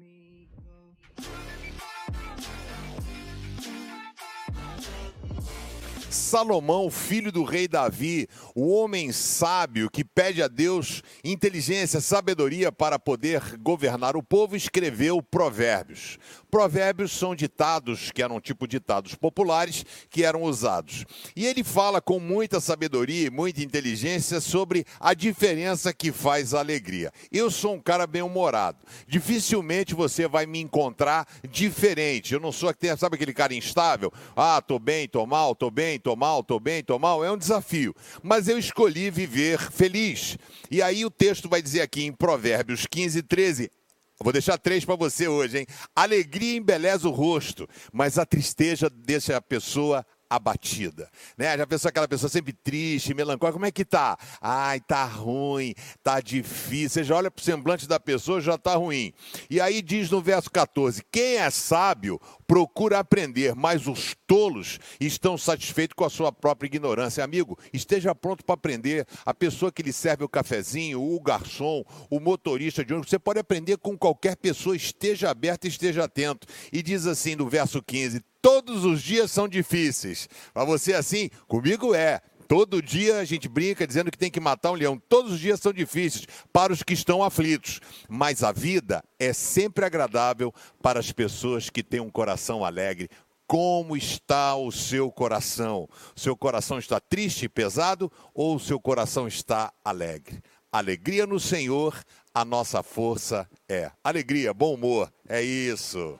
me go. Salomão, filho do rei Davi, o homem sábio que pede a Deus inteligência, sabedoria para poder governar o povo, escreveu Provérbios. Provérbios são ditados, que eram tipo ditados populares, que eram usados. E ele fala com muita sabedoria e muita inteligência sobre a diferença que faz a alegria. Eu sou um cara bem-humorado. Dificilmente você vai me encontrar diferente. Eu não sou, sabe aquele cara instável? Ah, tô bem, tô mal, tô bem, tô mal, tô bem, tô mal. É um desafio. Mas eu escolhi viver feliz. E aí o texto vai dizer aqui em Provérbios 15, 13: Vou deixar três para você hoje, hein? Alegria embeleza o rosto, mas a tristeza deixa a pessoa abatida, né? Já pensou aquela pessoa sempre triste, melancólica, como é que tá? Ai, tá ruim, tá difícil. Você já olha pro semblante da pessoa, já tá ruim. E aí diz no verso 14: quem é sábio procura aprender, mas os tolos estão satisfeitos com a sua própria ignorância. Amigo, esteja pronto para aprender. A pessoa que lhe serve o cafezinho, o garçom, o motorista de ônibus, você pode aprender com qualquer pessoa, esteja aberto esteja atento. E diz assim no verso 15: todos os dias são difíceis. Para você assim, comigo é. Todo dia a gente brinca dizendo que tem que matar um leão. Todos os dias são difíceis para os que estão aflitos. Mas a vida é sempre agradável para as pessoas que têm um coração alegre. Como está o seu coração? Seu coração está triste e pesado ou seu coração está alegre? Alegria no Senhor, a nossa força é. Alegria, bom humor, é isso.